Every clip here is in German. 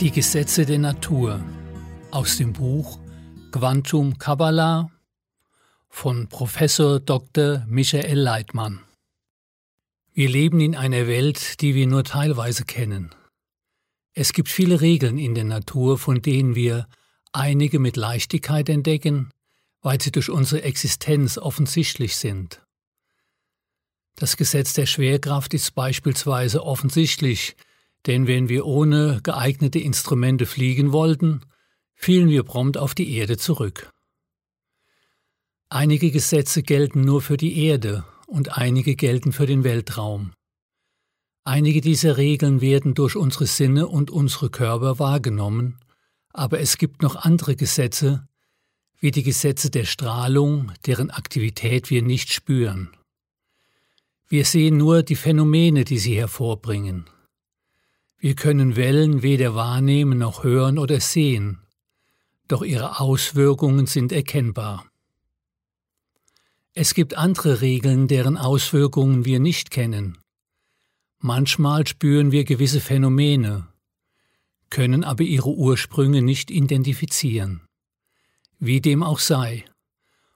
Die Gesetze der Natur aus dem Buch Quantum Kabbalah von Professor Dr. Michael Leitmann. Wir leben in einer Welt, die wir nur teilweise kennen. Es gibt viele Regeln in der Natur, von denen wir einige mit Leichtigkeit entdecken, weil sie durch unsere Existenz offensichtlich sind. Das Gesetz der Schwerkraft ist beispielsweise offensichtlich, denn wenn wir ohne geeignete Instrumente fliegen wollten, fielen wir prompt auf die Erde zurück. Einige Gesetze gelten nur für die Erde und einige gelten für den Weltraum. Einige dieser Regeln werden durch unsere Sinne und unsere Körper wahrgenommen, aber es gibt noch andere Gesetze, wie die Gesetze der Strahlung, deren Aktivität wir nicht spüren. Wir sehen nur die Phänomene, die sie hervorbringen. Wir können Wellen weder wahrnehmen noch hören oder sehen, doch ihre Auswirkungen sind erkennbar. Es gibt andere Regeln, deren Auswirkungen wir nicht kennen. Manchmal spüren wir gewisse Phänomene, können aber ihre Ursprünge nicht identifizieren. Wie dem auch sei,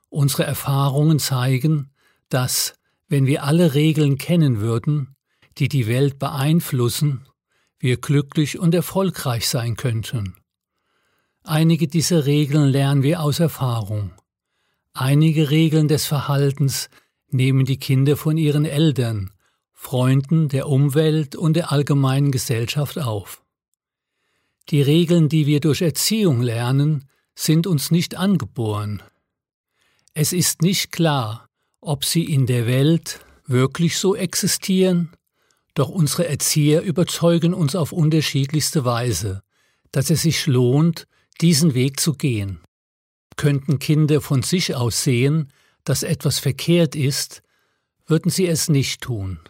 unsere Erfahrungen zeigen, dass, wenn wir alle Regeln kennen würden, die die Welt beeinflussen, wir glücklich und erfolgreich sein könnten. Einige dieser Regeln lernen wir aus Erfahrung. Einige Regeln des Verhaltens nehmen die Kinder von ihren Eltern, Freunden, der Umwelt und der allgemeinen Gesellschaft auf. Die Regeln, die wir durch Erziehung lernen, sind uns nicht angeboren. Es ist nicht klar, ob sie in der Welt wirklich so existieren doch unsere Erzieher überzeugen uns auf unterschiedlichste Weise, dass es sich lohnt, diesen Weg zu gehen. Könnten Kinder von sich aus sehen, dass etwas verkehrt ist, würden sie es nicht tun.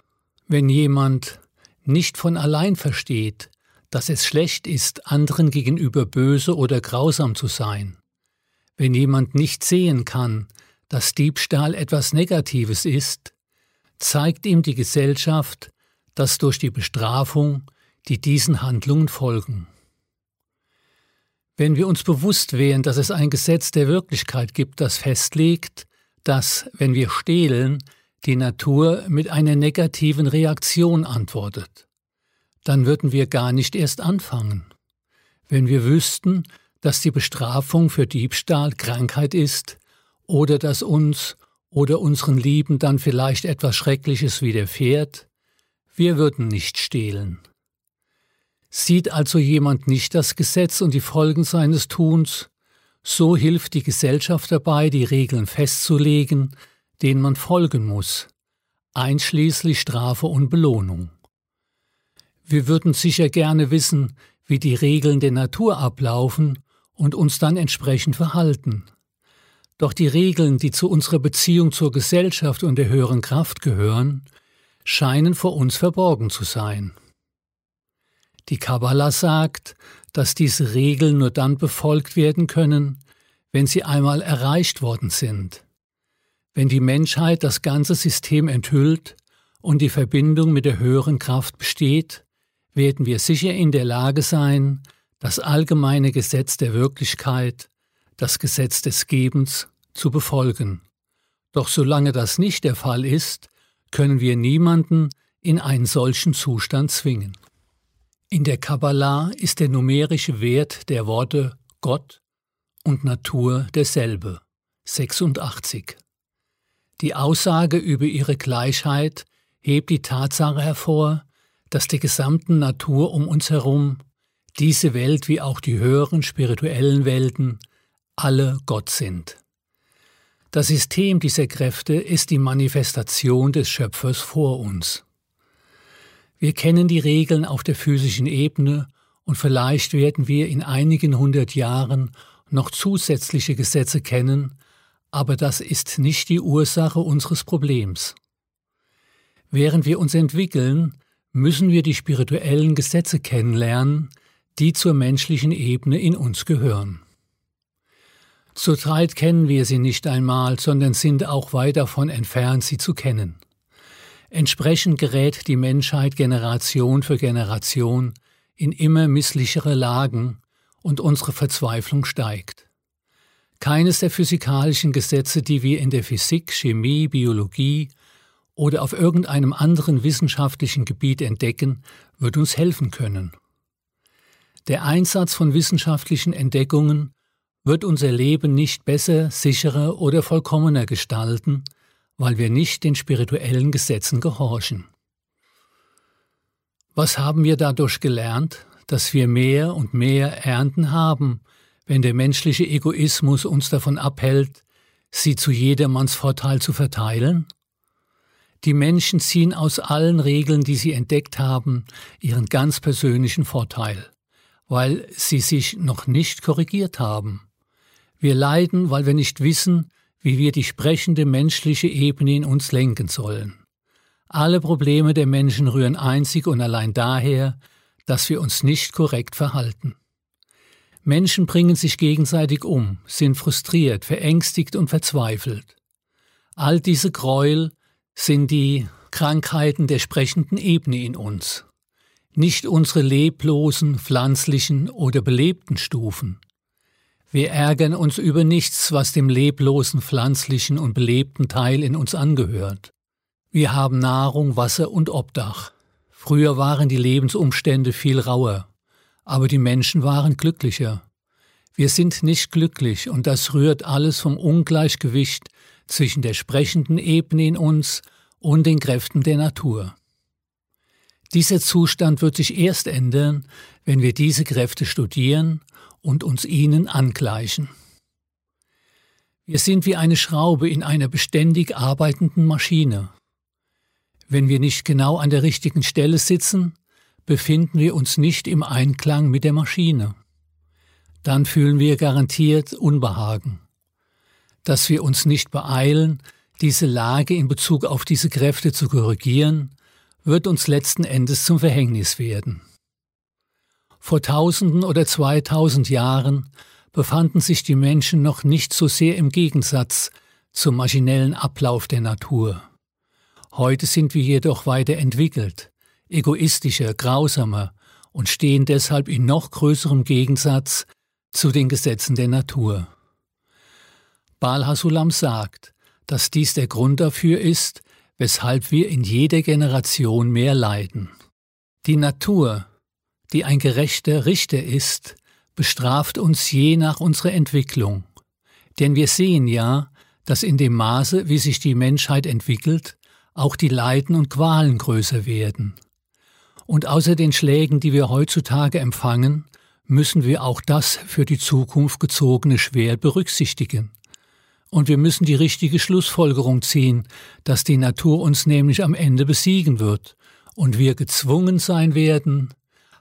Wenn jemand nicht von allein versteht, dass es schlecht ist, anderen gegenüber böse oder grausam zu sein, wenn jemand nicht sehen kann, dass Diebstahl etwas Negatives ist, zeigt ihm die Gesellschaft, das durch die Bestrafung, die diesen Handlungen folgen. Wenn wir uns bewusst wären, dass es ein Gesetz der Wirklichkeit gibt, das festlegt, dass, wenn wir stehlen, die Natur mit einer negativen Reaktion antwortet, dann würden wir gar nicht erst anfangen. Wenn wir wüssten, dass die Bestrafung für Diebstahl Krankheit ist oder dass uns oder unseren Lieben dann vielleicht etwas Schreckliches widerfährt, wir würden nicht stehlen. Sieht also jemand nicht das Gesetz und die Folgen seines Tuns, so hilft die Gesellschaft dabei, die Regeln festzulegen, denen man folgen muss, einschließlich Strafe und Belohnung. Wir würden sicher gerne wissen, wie die Regeln der Natur ablaufen und uns dann entsprechend verhalten. Doch die Regeln, die zu unserer Beziehung zur Gesellschaft und der höheren Kraft gehören, scheinen vor uns verborgen zu sein. Die Kabbalah sagt, dass diese Regeln nur dann befolgt werden können, wenn sie einmal erreicht worden sind. Wenn die Menschheit das ganze System enthüllt und die Verbindung mit der höheren Kraft besteht, werden wir sicher in der Lage sein, das allgemeine Gesetz der Wirklichkeit, das Gesetz des Gebens, zu befolgen. Doch solange das nicht der Fall ist, können wir niemanden in einen solchen Zustand zwingen. In der Kabbalah ist der numerische Wert der Worte Gott und Natur derselbe, 86. Die Aussage über ihre Gleichheit hebt die Tatsache hervor, dass die gesamten Natur um uns herum, diese Welt wie auch die höheren spirituellen Welten, alle Gott sind. Das System dieser Kräfte ist die Manifestation des Schöpfers vor uns. Wir kennen die Regeln auf der physischen Ebene und vielleicht werden wir in einigen hundert Jahren noch zusätzliche Gesetze kennen, aber das ist nicht die Ursache unseres Problems. Während wir uns entwickeln, müssen wir die spirituellen Gesetze kennenlernen, die zur menschlichen Ebene in uns gehören. Zurzeit kennen wir sie nicht einmal, sondern sind auch weit davon entfernt, sie zu kennen. Entsprechend gerät die Menschheit Generation für Generation in immer misslichere Lagen und unsere Verzweiflung steigt. Keines der physikalischen Gesetze, die wir in der Physik, Chemie, Biologie oder auf irgendeinem anderen wissenschaftlichen Gebiet entdecken, wird uns helfen können. Der Einsatz von wissenschaftlichen Entdeckungen wird unser Leben nicht besser, sicherer oder vollkommener gestalten, weil wir nicht den spirituellen Gesetzen gehorchen. Was haben wir dadurch gelernt? Dass wir mehr und mehr Ernten haben, wenn der menschliche Egoismus uns davon abhält, sie zu jedermanns Vorteil zu verteilen? Die Menschen ziehen aus allen Regeln, die sie entdeckt haben, ihren ganz persönlichen Vorteil, weil sie sich noch nicht korrigiert haben. Wir leiden, weil wir nicht wissen, wie wir die sprechende menschliche Ebene in uns lenken sollen. Alle Probleme der Menschen rühren einzig und allein daher, dass wir uns nicht korrekt verhalten. Menschen bringen sich gegenseitig um, sind frustriert, verängstigt und verzweifelt. All diese Gräuel sind die Krankheiten der sprechenden Ebene in uns, nicht unsere leblosen, pflanzlichen oder belebten Stufen. Wir ärgern uns über nichts, was dem leblosen, pflanzlichen und belebten Teil in uns angehört. Wir haben Nahrung, Wasser und Obdach. Früher waren die Lebensumstände viel rauer, aber die Menschen waren glücklicher. Wir sind nicht glücklich und das rührt alles vom Ungleichgewicht zwischen der sprechenden Ebene in uns und den Kräften der Natur. Dieser Zustand wird sich erst ändern, wenn wir diese Kräfte studieren und uns ihnen angleichen. Wir sind wie eine Schraube in einer beständig arbeitenden Maschine. Wenn wir nicht genau an der richtigen Stelle sitzen, befinden wir uns nicht im Einklang mit der Maschine. Dann fühlen wir garantiert Unbehagen. Dass wir uns nicht beeilen, diese Lage in Bezug auf diese Kräfte zu korrigieren, wird uns letzten Endes zum Verhängnis werden. Vor tausenden oder zweitausend Jahren befanden sich die Menschen noch nicht so sehr im Gegensatz zum maschinellen Ablauf der Natur. Heute sind wir jedoch weiterentwickelt, egoistischer, grausamer und stehen deshalb in noch größerem Gegensatz zu den Gesetzen der Natur. Baal Hasulam sagt, dass dies der Grund dafür ist, weshalb wir in jeder Generation mehr leiden. Die Natur, die ein gerechter Richter ist, bestraft uns je nach unserer Entwicklung. Denn wir sehen ja, dass in dem Maße, wie sich die Menschheit entwickelt, auch die Leiden und Qualen größer werden. Und außer den Schlägen, die wir heutzutage empfangen, müssen wir auch das für die Zukunft gezogene Schwert berücksichtigen. Und wir müssen die richtige Schlussfolgerung ziehen, dass die Natur uns nämlich am Ende besiegen wird und wir gezwungen sein werden,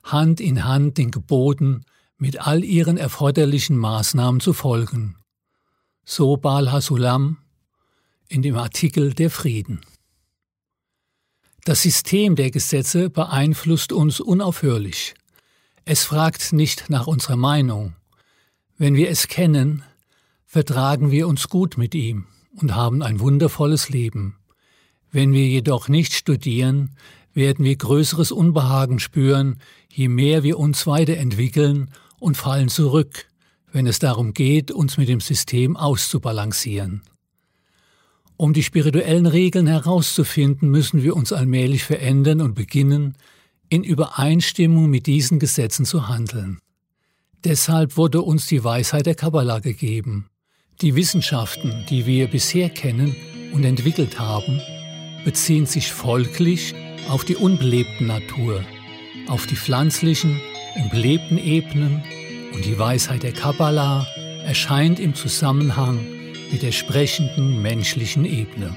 Hand in Hand den Geboten mit all ihren erforderlichen Maßnahmen zu folgen. So Baal Hasulam in dem Artikel Der Frieden. Das System der Gesetze beeinflusst uns unaufhörlich. Es fragt nicht nach unserer Meinung. Wenn wir es kennen, vertragen wir uns gut mit ihm und haben ein wundervolles Leben. Wenn wir jedoch nicht studieren, werden wir größeres Unbehagen spüren, je mehr wir uns weiterentwickeln und fallen zurück, wenn es darum geht, uns mit dem System auszubalancieren. Um die spirituellen Regeln herauszufinden, müssen wir uns allmählich verändern und beginnen, in Übereinstimmung mit diesen Gesetzen zu handeln. Deshalb wurde uns die Weisheit der Kabbalah gegeben. Die Wissenschaften, die wir bisher kennen und entwickelt haben, beziehen sich folglich auf die unbelebten Natur, auf die pflanzlichen und belebten Ebenen und die Weisheit der Kabbalah erscheint im Zusammenhang mit der sprechenden menschlichen Ebene.